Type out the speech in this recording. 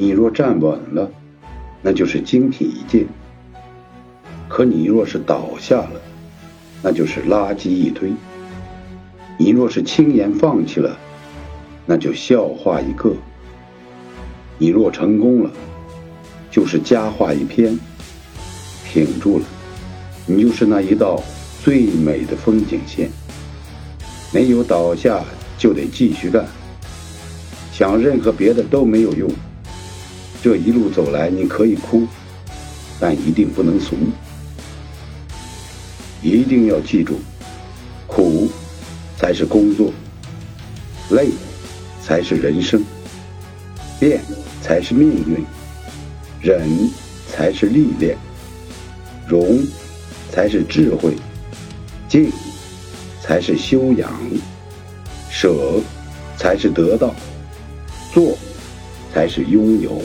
你若站稳了，那就是精品一件；可你若是倒下了，那就是垃圾一堆；你若是轻言放弃了，那就笑话一个；你若成功了，就是佳话一篇；挺住了，你就是那一道最美的风景线。没有倒下，就得继续干。想任何别的都没有用。这一路走来，你可以哭，但一定不能怂。一定要记住，苦才是工作，累才是人生，变才是命运，忍才是历练，容才是智慧，静才是修养，舍才是得到，做才是拥有。